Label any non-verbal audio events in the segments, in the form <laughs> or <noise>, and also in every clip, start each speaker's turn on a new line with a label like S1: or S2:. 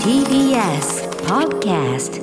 S1: TBS Podcast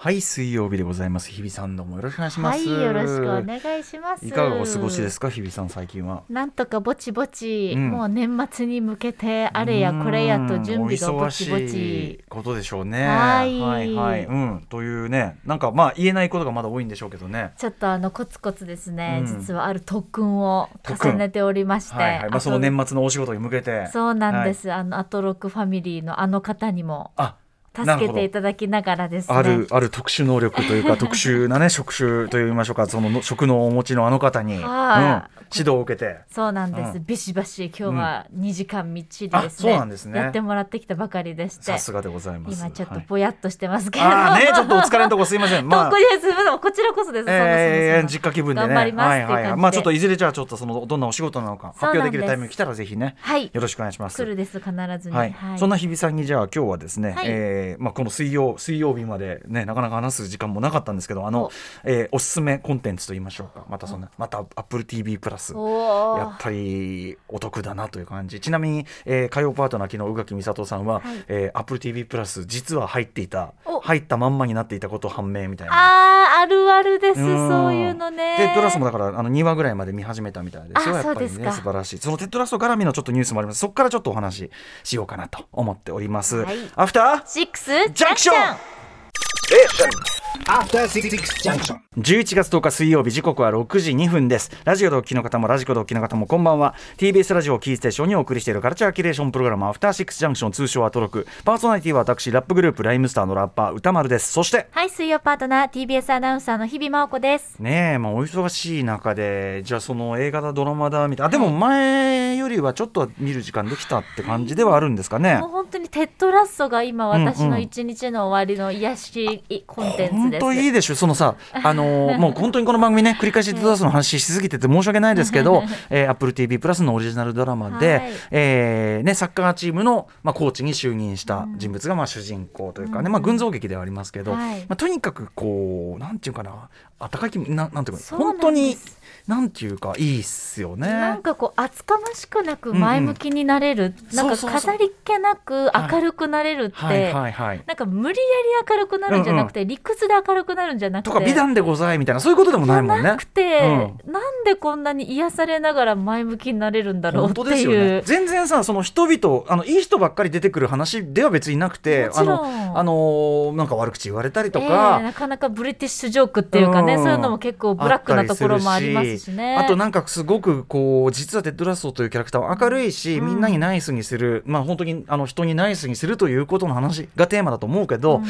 S2: はい水曜日でございます。日比さんどうもよろしくお願いします。
S3: はい、よろしくお願いします。
S2: いかがお過ごしですか？日比さん最近は。
S3: なんとかぼちぼち、
S2: うん。
S3: もう年末に向けてあれやこれやと準備がぼちぼち。
S2: い。ことでしょうね。
S3: はい。
S2: はいはい。うん。というねなんかまあ言えないことがまだ多いんでしょうけどね。
S3: ちょっとあのコツコツですね、
S2: うん。
S3: 実はある特訓を重ねておりまして、
S2: はいはい。まあその年末のお仕事に向けて。
S3: そうなんです、あのアトロックファミリーのあの方にも。
S2: あ
S3: 助けていただきながらですね。
S2: あるある特殊能力というか <laughs> 特殊なね職種といいましょうかそのの職能をお持ちのあの方に、うん、
S3: はい
S2: 指導を受けて。
S3: そうなんです、
S2: うん。
S3: ビシバシ今日は2時間みっちり
S2: あ
S3: ですね,、
S2: そうなんですね。
S3: やってもらってきたばかりでして。
S2: さすがでございます。
S3: 今ちょっと
S2: はい。
S3: ぼやっとしてますけれど。も、
S2: ああねちょっとお疲れのとこすいません。<laughs> まあ。
S3: こちらこそです、
S2: えー、実家気分でね。
S3: 頑張ります
S2: はいはいまあちょっといずれじゃあちょっとそのどんなお仕事なのか発表できるタイミング来たらぜひね
S3: はい。
S2: よろしくお願いします。
S3: 来るです必ずに、
S2: はい、そんな日比さんにじゃあ今日はですね、
S3: はい。
S2: えーまあ、この水曜水曜日までねなかなか話す時間もなかったんですけどあの
S3: お、
S2: えーおすすめコンテンツと言いましょうか。またそんなまた AppleTV プラスやっぱりお得だなという感じ。ちなみに、えー火曜パートナー昨日宇垣美里さんは、
S3: はい。
S2: えー、AppleTV プラス実は入っていた
S3: お。
S2: 入ったまんまになっていたこと判明みたいな。
S3: あるあるです
S2: うん。
S3: そういうのね。
S2: テッド・ラッソもだからあの2話ぐらいまで見始めたみたいですよ
S3: あ
S2: やっぱりね素晴らしい。そのテッド・ラッソ絡みのちょっとニュースもあります。そこからちょっとお話ししようかなと思っております、
S3: はい。
S2: アフター
S3: シックス
S2: ジャンクション.11月10日水曜日時刻は6時2分です。ラジオでお聞きの方もラジコでお聞きの方もこんばんは。TBS ラジオをキーステーションにお送りしているカルチャーキュレーションプログラムアフターシックスジャンクション通称アトロク。パーソナリティは私ラップグループライムスターのラッパー宇多丸です。そして
S3: はい水曜パートナー TBS アナウンサーの日々真央子です。
S2: ねえまあお忙しい中でじゃあその映画だドラマだみたいな。あでも前よりはちょっと見る時間できたって感じではあるんですかね。
S3: もう本当にテッドラッソが今私の一日の終わりの癒しコンテンツ
S2: 本当いいでしょ。そのさ <laughs> あのーもう本当にこの番組ね繰り返しテッドラストの話しすぎてて申し訳ないですけど、<laughs> えー、Apple TV プラスのオリジナルドラマで、
S3: はい。
S2: えーね、サッカーチームの、まあ、コーチに就任した人物が、まあ、主人公というかね、まあ、群像劇ではありますけど、
S3: はい。
S2: まあ、とにかくこうなんていうかな温かい気分ななんていうか本当になんていうかいいっすよね。
S3: なんかこう厚かましくなく前向きになれる、
S2: ん
S3: なん
S2: うそうそう。
S3: 飾りっ気なく明るくなれるって、
S2: はい。はいはい
S3: なんか無理やり明るくなるんじゃなくて、理屈で明るくなるんじゃなくて。
S2: とか美談でございみたいなそういうことでもないもんね。
S3: なく。て、なんでこんなに癒されながら前向きになれるんだろうっていう。
S2: ね。全然さその人々あのいい人ばっかり出てくる話では別になくてあのあのなんか悪口言われたりと
S3: ええ
S2: か、
S3: なかなかブリティッシュジョークっていうかね、
S2: うん。
S3: そういうのも結構ブラックなところもあります
S2: あとなんかすごくこう実はテッドラストというキャラクターは明るいし、
S3: うん。
S2: みんなにナイスにする。まあ本当にあの人にナイスにするということの話がテーマだと思うけど、
S3: うん。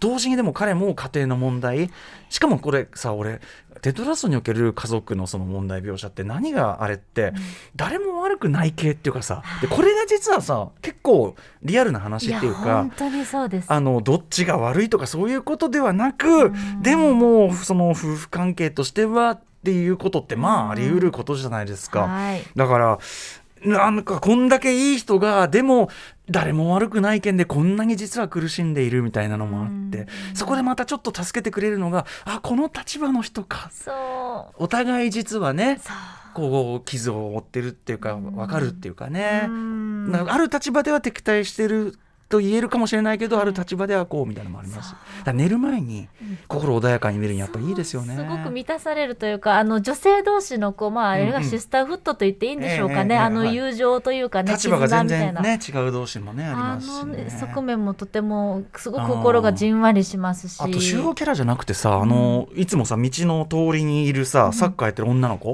S2: 同時にでも彼も家庭の問題。しかもこれさ俺テッドラストにおける家族のその問題描写って何があれって、誰も悪くない系っていうかさでこれが実はさ結構リアルな話っていう
S3: や
S2: か。あのどっちが悪いとかそういうことではなく、でももうその夫婦関係としてはっていうことってまああり得ることじゃないですか。
S3: はい。
S2: だからなんかこんだけいい人がでも誰も悪くない件でこんなに実は苦しんでいるみたいなのもあってそこでまたちょっと助けてくれるのがあこの立場の人か。お互い実はね。こう傷を負ってるっていうか分かるっていうかねある立場では敵対してると言えるかもしれないけどある立場ではこうみたいなのもあります。寝る前に心穏やかに見るにやっぱいいですよね。
S3: すごく満たされるというかあの女性同士のこう、まあ、あれがシスターフットと言っていいんでしょうかね、あの
S2: はい。
S3: 友情というかね、
S2: 立場が全。然ね違う同士もねあり
S3: あ
S2: ます。
S3: 側面もとてもすごく心がじんわりしますし。
S2: あと主要キャラじゃなくてさ、あのいつもさ道の通りにいるさサッカーやってる女の子、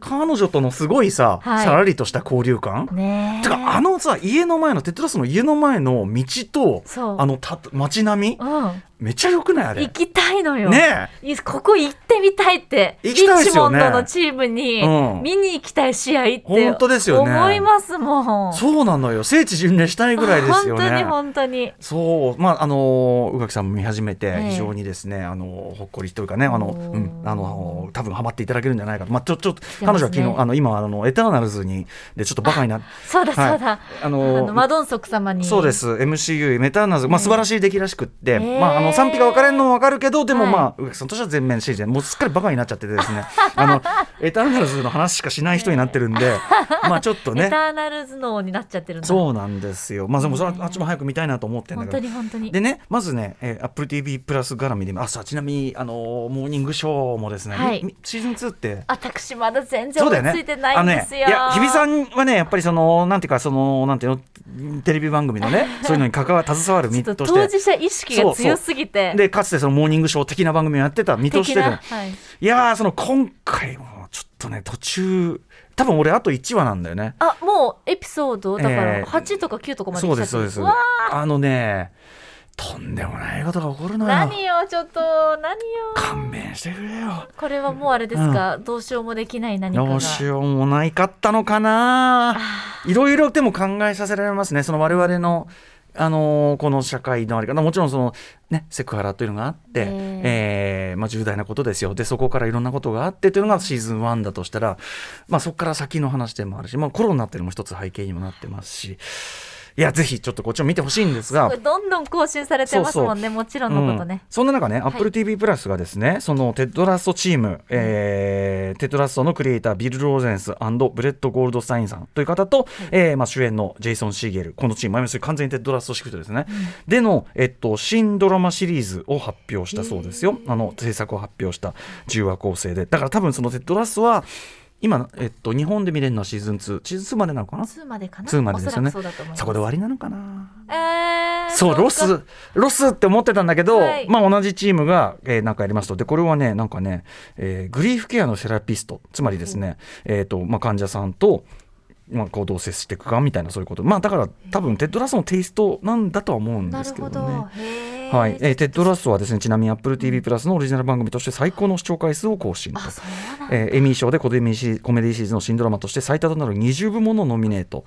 S2: 彼女とのすごいさ、
S3: はい。
S2: さらりとした交流感、
S3: ねえ。
S2: てかあのさ家の前のテッドラスの家の前の道とあのた街並み
S3: うん、
S2: めっちゃよくないあれ？
S3: 行きたいのよ。
S2: ね
S3: いここ行ってみたいって。
S2: 行きたいですよね。
S3: リッチモンドのチームに
S2: うん。
S3: 見に行きたい試合って
S2: 本当ですよね。
S3: 思いますもん。
S2: そうなのよ。聖地巡礼したいぐらいですよね。
S3: 本当に本当に。
S2: そう。まああの宇垣さんも見始めて
S3: ええ。
S2: 非常にですね、あのほっこりというかねあの、うん、あの多分ハマっていただけるんじゃないかと、まあ、ちょちょ彼女は昨日あの今あのエターナルズにでちょっとバカにな
S3: そうだそうだ。
S2: あの
S3: あのマドンソク様に。
S2: そうです。MCU メターナルズ、まあ、素晴らしい出来らしくって、
S3: ええ。
S2: まあ、あのの賛否が分かれるのも分かるけどでも
S3: はい。
S2: まあ植木さんとしては全面支持でもうすっかりバカになっちゃっててですね。あの <laughs> エターナルズの話しかしない人になってるんでまあちょっと
S3: エ
S2: ね
S3: ターナル頭脳になっちゃってる
S2: そうなんですよ。まあでもそれ
S3: うん
S2: はあっちも早く見たいなと思ってるんだ
S3: 本当
S2: けど
S3: に本当に。
S2: でねまずね、えー、Apple TV プラス絡みであさあちなみにあのーモーニングショーもですね、
S3: はい。
S2: みシーズン2って。
S3: 私まだ全然追いついてないんですよ。
S2: あのね、いや日比さんはねやっぱりそのなんていうかそのなんていうのテレビ番組のね <laughs> そういうのに関わ携わる身
S3: と
S2: して。
S3: 当事者意識が強すぎて。
S2: でかつてそのモーニングショー的な番組をやってた身とし
S3: 的
S2: てで
S3: なはい。
S2: いやーその今回もちょっとね途中多分俺あと1話なんだよね。
S3: あもうエピソードだか
S2: え
S3: ら
S2: ー
S3: 8とか9とかまで
S2: そう
S3: 来ちゃって
S2: ですそうです。
S3: わ
S2: あのねとんでもないことが起こる
S3: ー
S2: のよ
S3: 何よちょっと何よ。
S2: 勘弁してくれよ。
S3: これはもうあれですか、どうしようもできない何かが。
S2: どうしようもないかったのかな。いろいろでも考えさせられますね。その我々のあのーこの社会のあり方もちろんその、ね、セクハラというのがあって、
S3: え
S2: え。ーまあ、重大なことですよ。でそこからいろんなことがあってというのがシーズン1だとしたら、まあ、そこから先の話でもあるし、まあ、コロナっていうのも一つ背景にもなってますしいやぜひちょっとこっちも見てほしいんですが。
S3: どんどん更新されてますもんね。もちろんのことね、
S2: うん。そんな中ね、
S3: い。
S2: Apple TV プラスがですね、そのテッドラッソチーム、えーテッドラッソのクリエイター、ビル・ローレンス、ブレット・ゴールドスタインさんという方と、えーまあ、主演のジェイソン・シーゲル、このチーム、完全にテッドラッソシフトですね、での、えっと、新ドラマシリーズを発表したそうですよ、あの制作を発表した10話構成で、だから多分そのテッドラッソは、今、えっと、日本で見れるのはシーズン2、シーズン2までなのかな
S3: ？2までかな
S2: ？2までですよね。
S3: おそ
S2: こで終わりなのかな？
S3: えー、
S2: そうロスロスって思ってたんだけど、
S3: はい。
S2: まあ同じチームが、えーなんかやりますとでこれはねなんかね、えーグリーフケアのセラピスト。つまりですね、えーとまあ、患者さんと、まあ、こうどう接していくかみたいなそういうこと。まあだから多分テッドラッソのテイストなんだとは思うんですけどね。
S3: へー。
S2: はい。えーテッドラッソはですねちなみに Apple TV プラスのオリジナル番組として最高の視聴回数を更新と。えーエミー賞でコメディシーコメディシリーズの新ドラマとして最多となる20部門のノミネート、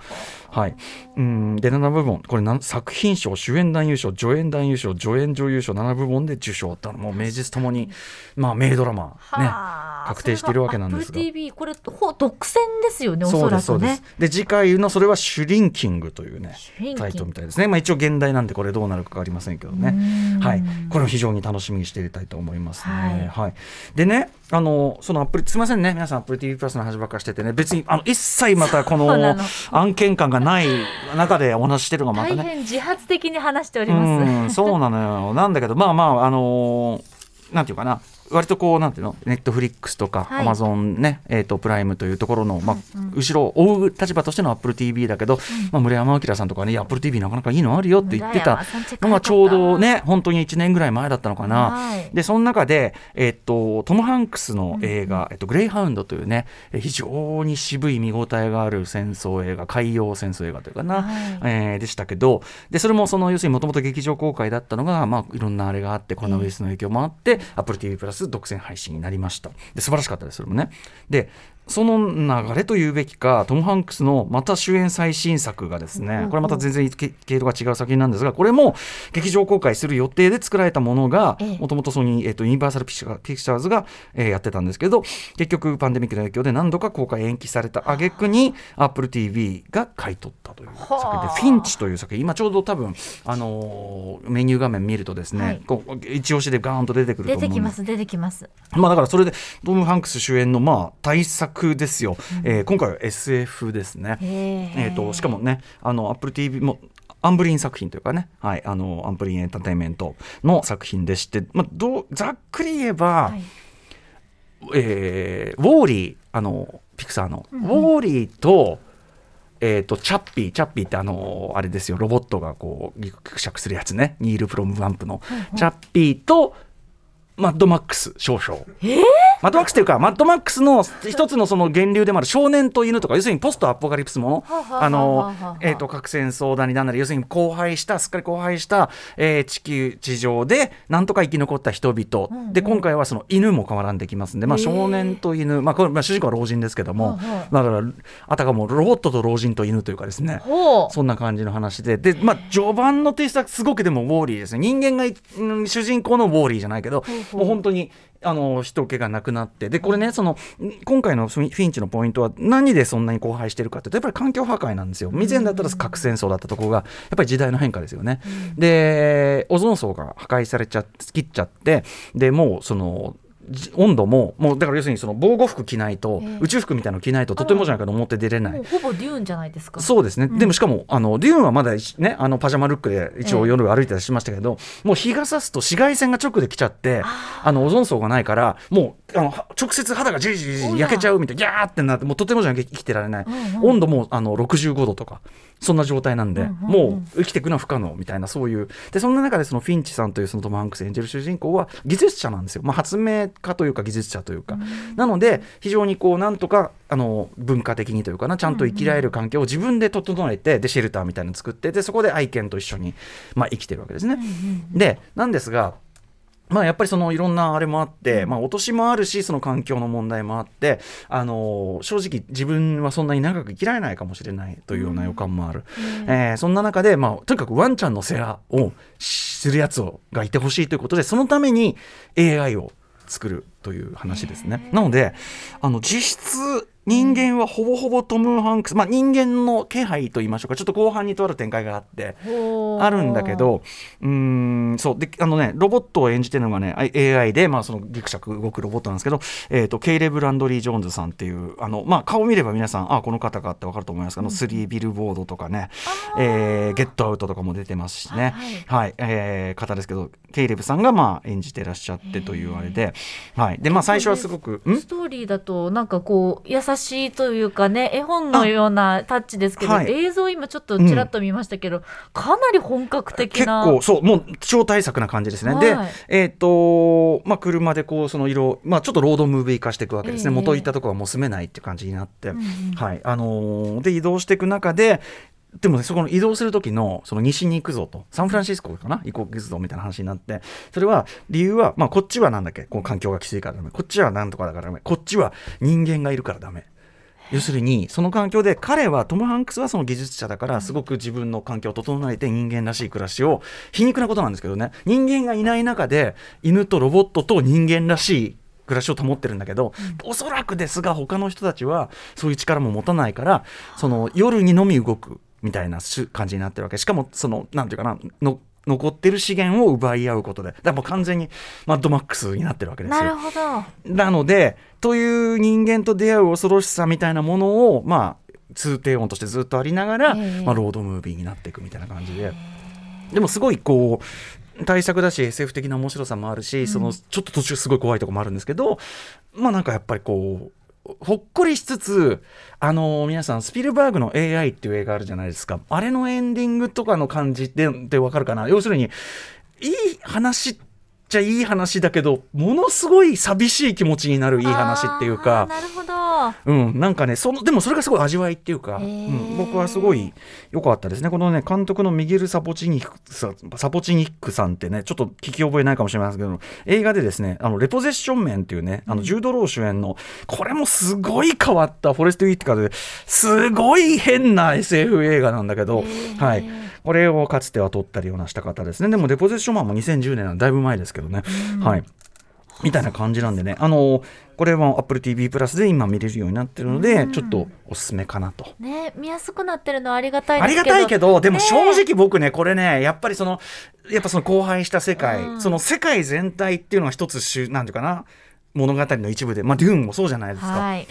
S2: はい、うん。で7部門。これなん作品賞主演男優賞助演男優賞助演女優賞7部門で受賞だもう名実ともに、まあ、名ドラマ、ね、
S3: はあ。
S2: 確定しているわけなんですが。
S3: それが Apple TV これほ独占ですよねお
S2: そ
S3: らくね
S2: で次回のそれはシュリンキングというねタイトルみたいですね、まあ、一応現代なんでこれどうなるか分かりませんけどね。はい。これを非常に楽しみにしていたいと思いますね。
S3: はい。
S2: はい、でねあのそのアップルすみませんね。皆さんアップル TV プラスの話ばっかりしててね。別にあの一切またこの案件感がない中でお話ししてるのがまたね。
S3: 大変自発的に話しており
S2: う
S3: ます。
S2: んそうなのよ。なんだけどまあまああのーなんていうかな割とこうなんていうの？ネットフリックスとか
S3: はい。
S2: アマゾンね、えー、とプライムというところの、まあ後ろを追う立場としての AppleTV だけど、まあ、村山明さんとかねいや AppleTV なかなかいいのあるよって言ってた。のがちょうどね本当に1年ぐらい前だったのかな。
S3: はい。
S2: でその中で、えっと、トム・ハンクスの映画「えっと、グレイハウンド」というねえ非常に渋い見応えがある戦争映画海洋戦争映画というかな、
S3: はい。
S2: えーでしたけどでそれもその要するにもともと劇場公開だったのが、まあ、いろんなあれがあってコロナウイルスの影響もあって、AppleTV プラス独占配信になりました。で素晴らしかったですそれもね。でその流れというべきかトム・ハンクスのまた主演最新作がですねこれまた全然け系統が違う作品なんですがこれも劇場公開する予定で作られたものが
S3: ええ。
S2: もともとソニー、えっとユニバーサル・ピクチャーズが、えーやってたんですけど結局パンデミックの影響で何度か公開延期された挙句に AppleTV が買い取ったという作品で
S3: はあ。
S2: フィンチという作品。今ちょうど多分、あのーメニュー画面見るとですね、
S3: はい。
S2: こう一押しでガーンと出てくると思う
S3: 出てきます出てきます。
S2: まあだからそれでトム・ハンクス主演のまあ大作ですよ、えー今回は SF ですね。
S3: え
S2: えー、としかもねあの Apple TV もアンブリン作品というかね、はい、あのアンブリンエンターテインメントの作品でして、まあ、どうざっくり言えば、
S3: はい。
S2: えーウォーリーあのピクサーの、ウォーリーと,、えー、とチャッピーチャッピーってあのあれですよ。ロボットがこうギクシャクするやつね。ニール・ブロムカンプの、チャッピーとマッドマックス少々。マッドマックスっていうかマッドマックスの一つのその源流でもある少年と犬とか要するにポストアポカリプスもの
S3: はあ
S2: の
S3: はあ
S2: えーと核戦争だになんなり要するに荒廃したすっかり荒廃した、えー地球地上でなんとか生き残った人々、
S3: うんうん。
S2: で今回はその犬も絡んできますんで、まあ、少年と犬、まあこれまあ、主人公は老人ですけども、だからあたかもロボットと老人と犬というかですね。そんな感じの話で、で、まあ、序盤のテイストはすごくでもウォーリーですね。人間がい、うん主人公のウォーリーじゃないけど、もう本当にあの人気がなくなって。でこれねその今回のフィンチのポイントは何でそんなに荒廃してるかっていうとやっぱり環境破壊なんですよ。未然だったら核戦争だったところがやっぱり時代の変化ですよね、でオゾン層が破壊されちゃ切っちゃってでもうそのじ温度ももうだから要するにその防護服着ないと、
S3: ええ。
S2: 宇宙服みたいなの着ないととてもじゃないかと思って出れない。
S3: ほぼデューンじゃないですか。
S2: そうですね、
S3: ん。
S2: でもしかもあのデューンはまだ一ねあのパジャマルックで一応夜歩いてたりしましたけど、もう日が差すと紫外線が直で来ちゃってあのオゾン層がないからもうあのは直接肌がじりじりじり焼けちゃうみたいなギャーってなってもうとてもじゃなきゃ生きてられない、
S3: うんうん。
S2: 温度もあの65度とかそんな状態なんで、
S3: うんうんうん。
S2: もう生きていくのは不可能みたいなそういう。でそんな中でそのフィンチさんというそのトム・ハンクス演じる主人公は技術者なんですよ、まあ、発明家というか技術者というか、なので非常にこうなんとかあの文化的にというかなちゃんと生きられる環境を自分で整えてでシェルターみたいなの作ってでそこで愛犬と一緒に、まあ、生きてるわけですね。でなんですがまあ、やっぱりそのいろんなあれもあって、まあ、落としもあるしその環境の問題もあって、あの正直自分はそんなに長く生きられないかもしれないというような予感もある、えーそんな中で、まあ、とにかくワンちゃんの世話をするやつをがいてほしいということでそのために AI を作るという話ですね。なのであの実質人間はほぼほぼトム・ハンクス、まあ、人間の気配と言いましょうかちょっと後半にとある展開があって。あるんだけど、うーん、そう、で、あのね、ロボットを演じてるのがね、AI で、まあ、そのギクシャク動くロボットなんですけど、えっ、と、ケイレブ・ランドリー・ジョーンズさんっていう、あの、まあ、顔見れば皆さん、あ、この方かってわかると思いますけど、スリービルボードとかね、えーゲットアウトとかも出てますしね、はい、えー方ですけど、ケイレブさんが、まあ、演じてらっしゃってというあれで、はい。で、まあ、最初はすごく、ん？
S3: ストーリーだとなんかこう優しいというかね絵本のようなタッチですけど、
S2: はい。
S3: 映像今ちょっとちらっと見ましたけど、かなり本格的
S2: 結
S3: な
S2: 構そうもう超大作な感じですね、で
S3: はい。
S2: えっ、とまあ車でこうその色まあちょっとロードムービー化していくわけですね、
S3: ええ。
S2: 元行ったところはもう住めないっていう感じになって、
S3: んうん。
S2: はい。あのーで移動していく中ででもね、そこの移動する時の、その西に行くぞと、サンフランシスコかな？行こうぞみたいな話になって、それは、理由は、まあ、こっちはなんだっけ、こう環境がきついからダメ。こっちはなんとかだからダメ。こっちは人間がいるからダメ。要するにその環境で彼はトム・ハンクスはその技術者だからすごく自分の環境を整えて人間らしい暮らしを皮肉なことなんですけどね。人間がいない中で犬とロボットと人間らしい暮らしを保ってるんだけど、おそらくですが他の人たちはそういう力も持たないからその夜にのみ動くみたいなし感じになってるわけ。しかもそのなんていうかなの残ってる資源を奪い合うことで。だからもう完全にマッドマックスになってるわけですよ。
S3: なるほど。
S2: なのでという人間と出会う恐ろしさみたいなものをまあ通低音としてずっとありながら、
S3: ええ。
S2: まあ、ロードムービーになっていくみたいな感じで。でもすごいこう対策だし SF 的な面白さもあるし、そのちょっと途中すごい怖いとこもあるんですけどまあなんかやっぱりこうほっこりしつつあの皆さんスピルバーグの AI っていう映画あるじゃないですか。あれのエンディングとかの感じででわかるかな？要するにいい話ってちゃいい話だけどものすごい寂しい気持ちになるいい話っていうか。
S3: なるほど。
S2: うん、なんかねそのでもそれがすごい味わいっていうか、うん、僕はすごい良かったですね。このね監督のミゲル・サポチニックさサポチニックさんってねちょっと聞き覚えないかもしれませんけど映画でですねあのレポゼッションメンっていうねあのジュード・ロー主演のこれもすごい変わったフォレスト・ウィットカーですごい変な SF 映画なんだけど、はい、これをかつては撮ったりようなした方ですね。でもレポゼッションマンも2010年なんでだいぶ前ですけどね、はい。みたいな感じなんでね、あのこれは Apple TV プラスで今見れるようになってるので、ちょっとおすすめかなと。
S3: ね見やすくなってるのはありがたい
S2: あり
S3: ですけど。
S2: がたいけど、でも
S3: ね。
S2: 正直僕ね、これね、やっぱりその、やっぱその荒廃した世界、
S3: うん。
S2: その世界全体っていうのは一つなんていうかな、物語の一部で、まあ、デューンもそうじゃないですか。
S3: はい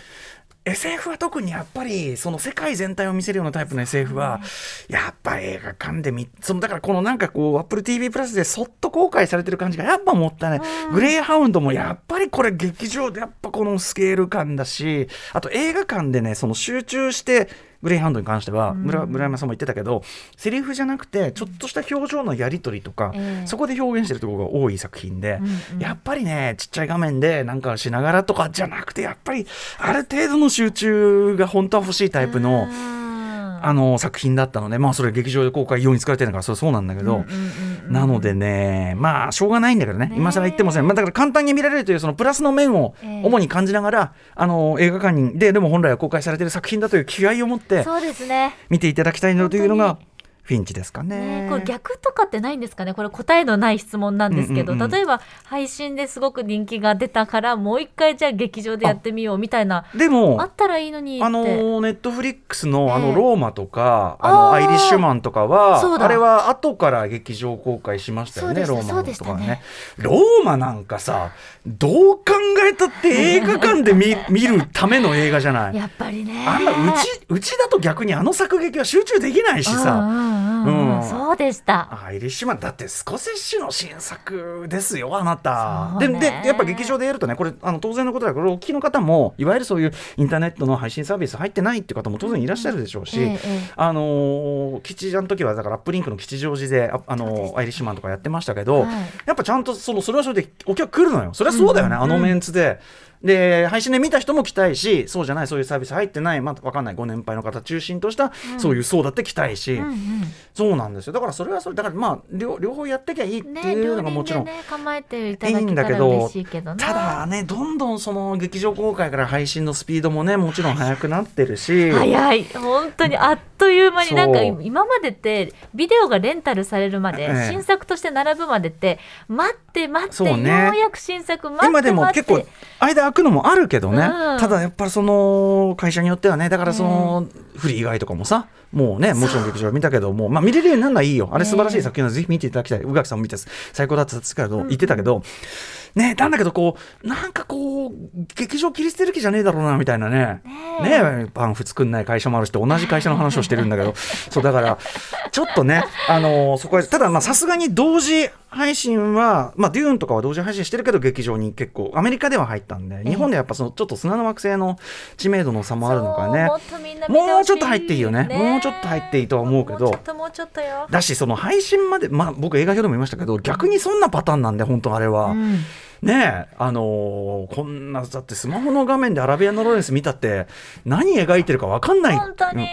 S2: SF は特にやっぱりその世界全体を見せるようなタイプの SF はやっぱ映画館で見そのだからこのなんかこう Apple TV プラスでそっと公開されてる感じがやっぱもったいない、グレイハウンドもやっぱりこれ劇場でやっぱこのスケール感だしあと映画館でねその集中してグレイハウンドに関しては村村山さんも言ってたけどセリフじゃなくてちょっとした表情のやり取りとか、
S3: ええ。
S2: そこで表現してるところが多い作品で、やっぱりねちっちゃい画面でなんかしながらとかじゃなくてやっぱりある程度の集中が本当は欲しいタイプの。
S3: うん。
S2: あの作品だったのでまあそれ劇場で公開用に使われてるのからそれそうなんだけど、なのでねまあしょうがないんだけどね。
S3: ね。
S2: 今更言ってもせん、まあ、だから簡単に見られるというそのプラスの面を
S3: ええ。
S2: 主に感じながら、あの映画館にででも本来は公開されてる作品だという気概を持って
S3: そうですね。
S2: 見ていただきたいなというのが
S3: 本
S2: フィンチですかね。
S3: ね、これ逆とかってないんですかね？これ答えのない質問なんですけど、
S2: うんうんうん。
S3: 例えば配信ですごく人気が出たからもう一回じゃあ劇場でやってみようみたいな
S2: でも
S3: あったらいいのにって、
S2: あのネットフリックスのあ
S3: ええ。
S2: のローマとか、あの
S3: あー
S2: アイリッシュマンとかはあれは後から劇場公開しましたよねローマのとか
S3: そうで
S2: ね。ローマなんかさどう考えたって映画館で見 <laughs> 見るための映画じゃない。
S3: やっぱりね。
S2: あんなうちうちだと逆にあの作劇は集中できないしさ、
S3: うんうんうんうん
S2: うん。
S3: そうでした。
S2: アイリッシュマンだってスコセッシュの新作ですよあなた。ででやっぱ劇場でやるとねこれあの当然のことだけどお聞きの方もいわゆるそういうインターネットの配信サービス入ってないっていう方も当然いらっしゃるでしょうし、
S3: ええええ。
S2: あのー吉祥の時はだからアップリンクの吉祥寺でああのーアイリッシュマンとかやってましたけど、
S3: はい。
S2: やっぱちゃんとそのそれはそれでお客来るのよ。それはそうだよね、
S3: うん。
S2: あのメンツで。で配信で見た人も来たいしそうじゃないそういうサービス入ってない、まあ、分かんないご年配の方中心とした、そういう層だって来たいし、
S3: うんうん。
S2: そうなんですよ。だからそれはそれだからまあ両両方やってきゃいいって
S3: ね
S2: いうのがもちろん、
S3: でね構えていただけたら
S2: んだけど
S3: 嬉しいけどな。
S2: ただねどんどんその劇場公開から配信のスピードもねもちろん速くなってるし。
S3: 早い。本当にあっという間になんか今までってビデオがレンタルされるまで、
S2: ええ。
S3: 新作として並ぶまでって待って待って、
S2: ね。
S3: ようやく新作待って
S2: 今でも
S3: 待って
S2: 結構間空くのもあるけどね、
S3: うん。
S2: ただやっぱりその会社によってはねだからそのフリー以外とかもさもうねもちろん劇場見たけども、まあ、見れるようになるのはいいよ。あれ素晴らしい作品はぜひ見ていただきたい。宇垣さんも見て最高だったですけど言ってたけど、ねなんだけどこうなんかこう劇場切り捨てる気じゃねえだろうなみたいなね。ねパンフ作んない会社もあるし同じ会社の話をしてるんだけど。<laughs> そうだからちょっとねあのそこはただまあさすがに同時配信は、まあ、デューンとかは同時配信してるけど劇場に結構アメリカでは入ったんで日本ではやっぱそのちょっと砂の惑星の知名度の差もあるのかね。
S3: も
S2: うちょっと入っていいよね。もうちょっと入っていいとは思うけど。だしその配信までまあ僕映画表でも言いましたけど逆にそんなパターンなんで本当あれは。
S3: うん
S2: ねえあのーこんなだってスマホの画面でアラビアンのロレンス見たって何描いてるか分かんない。
S3: 本当に
S2: うん。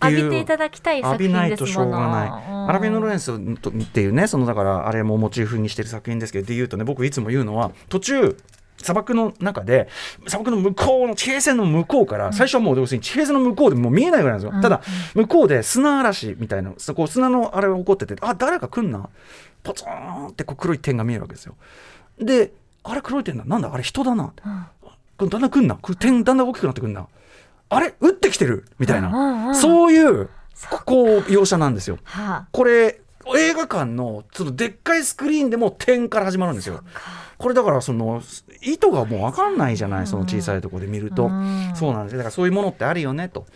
S3: 浴びていただきたい作
S2: 浴びないとしょう
S3: 品ですもの
S2: がない。アラビアンのロレ
S3: ン
S2: ンスっていうねそのだからあれもモチーフにしてる作品ですけどで言うとね僕いつも言うのは途中砂漠の中で砂漠の向こうの地平線の向こうから、最初はもう要するに地平線の向こうでもう見えないぐらいなんですよ、
S3: うん。
S2: ただ向こうで砂嵐みたいなそこ砂のあれが起こっててあ誰か来んな。ポツンってこう黒い点が見えるわけですよであれ黒い点だ。なんだ？あれ人だな、これだんだん来んな。点だんだん大きくなってくんな。あれ？撃ってきてる。みたいな、
S3: うんうんうん。
S2: そういうこう描写なんですよ。
S3: は
S2: これ映画館のそのでっかいスクリーンでも点から始まるんですよ。これだからその意図がもう分かんないじゃない、その小さいところで見ると、
S3: うん。
S2: そうなんです。よだからそういうものってあるよね。と。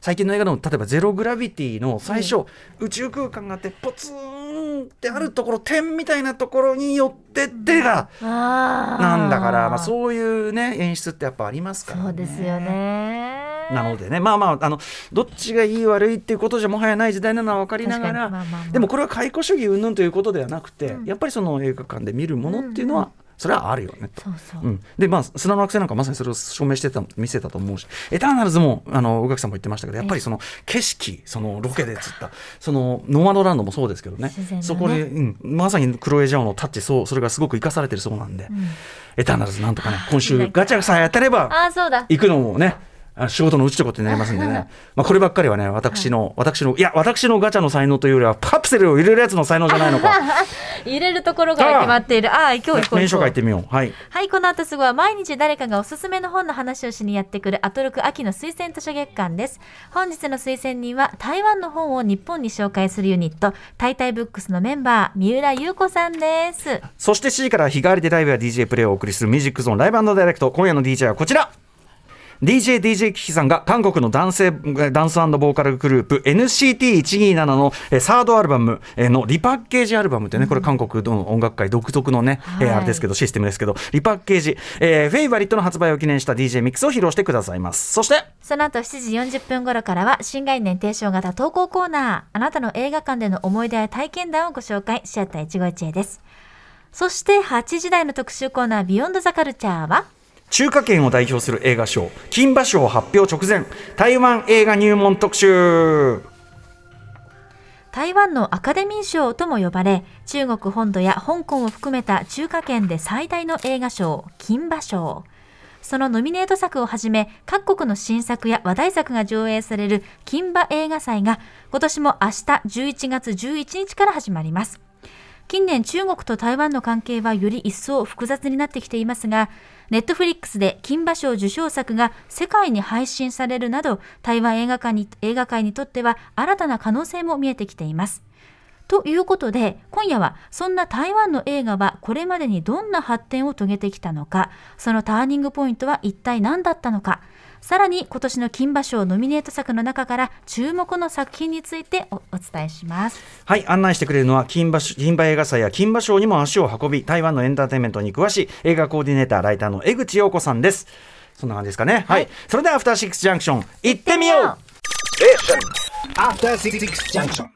S2: 最近の映画でも例えば「ゼログラビティ」の最初、宇宙空間があってポツンってあるところ点みたいなところに寄ってってが、なんだから、まあ、そういうね演出ってやっぱありますから、ね、
S3: そうですよね。
S2: なのでねまあまああのどっちがいい悪いっていうことじゃもはやない時代なのは分かりながら、
S3: まあまあまあ。
S2: でもこれは解雇主義云々ということではなくて、
S3: うん。
S2: やっぱりその映画館で見るものっていうのは、それはあるよね。と。
S3: そうそう、
S2: うん、でまあ砂の惑星なんかまさにそれを証明してた見せたと思うし。エターナルズもあの宇垣さんも言ってましたけどやっぱりその景色そのロケで釣ったそのノマドランドもそうですけどね。
S3: ね。
S2: そこで、うん、まさにクロエジャオのタッチそうそれがすごく生かされてるそうなんで、
S3: うん。
S2: エターナルズなんとかね今週ガチャさえ当たれば
S3: ああそうだ。
S2: 行くのもねあ仕事のうちとことになりますんでね、<laughs> まあ、こればっかりはね私の、私のいや私のガチャの才能というよりはカプセルを入れるやつの才能じゃないのか。<laughs>
S3: 入れるところが決まっている。ああ今日行こう
S2: 名
S3: 行こう
S2: 所書いてみよう。はい。
S3: はい、この後すぐは毎日誰かがおすすめの本の話をしにやってくるアトロク秋の推薦図書月間です。本日の推薦人は台湾の本を日本に紹介するユニット、タイタイブックスのメンバー、三浦優子さんです。
S2: そして7時から日替わりでライブや DJ プレイをお送りするミュージックゾーンライブダイレクト。今夜の DJ はこちら DJ DJ キキさんが韓国の男性えダンスボーカルグループ NCT127 のえサードアルバムえのリパッケージアルバムってね、これ韓国の音楽界独特のね、え
S3: はい。
S2: あれですけどシステムですけどリパッケージ、えーフェイバリットの発売を記念した DJ ミックスを披露してくださいます。そして
S3: その後7時40分頃からは新概念提唱型投稿コーナー、あなたの映画館での思い出や体験談をご紹介、シアター一期一会です。そして8時台の特集コーナー、ビヨンドザカルチャーは、
S2: 中華圏を代表する映画賞金馬賞発表直前台湾映画入門特集。
S3: 台湾のアカデミー賞とも呼ばれ中国本土や香港を含めた中華圏で最大の映画賞金馬賞。そのノミネート作をはじめ各国の新作や話題作が上映される金馬映画祭が今年も明日11月11日から始まります。近年中国と台湾の関係はより一層複雑になってきていますがネットフリックスで金馬賞受賞作が世界に配信されるなど台湾映画館に映画界にとっては新たな可能性も見えてきています。ということで今夜はそんな台湾の映画はこれまでにどんな発展を遂げてきたのかそのターニングポイントは一体何だったのかさらに今年の金馬賞ノミネート作の中から注目の作品についておお伝えします
S2: はい案内してくれるのは金馬金馬映画祭や金馬賞にも足を運び台湾のエンターテインメントに詳しい映画コーディネーターライターの江口陽子さんですそんな感じですかねはい、それではアフターシックスジャンクション行ってみよう
S4: After Six Junction.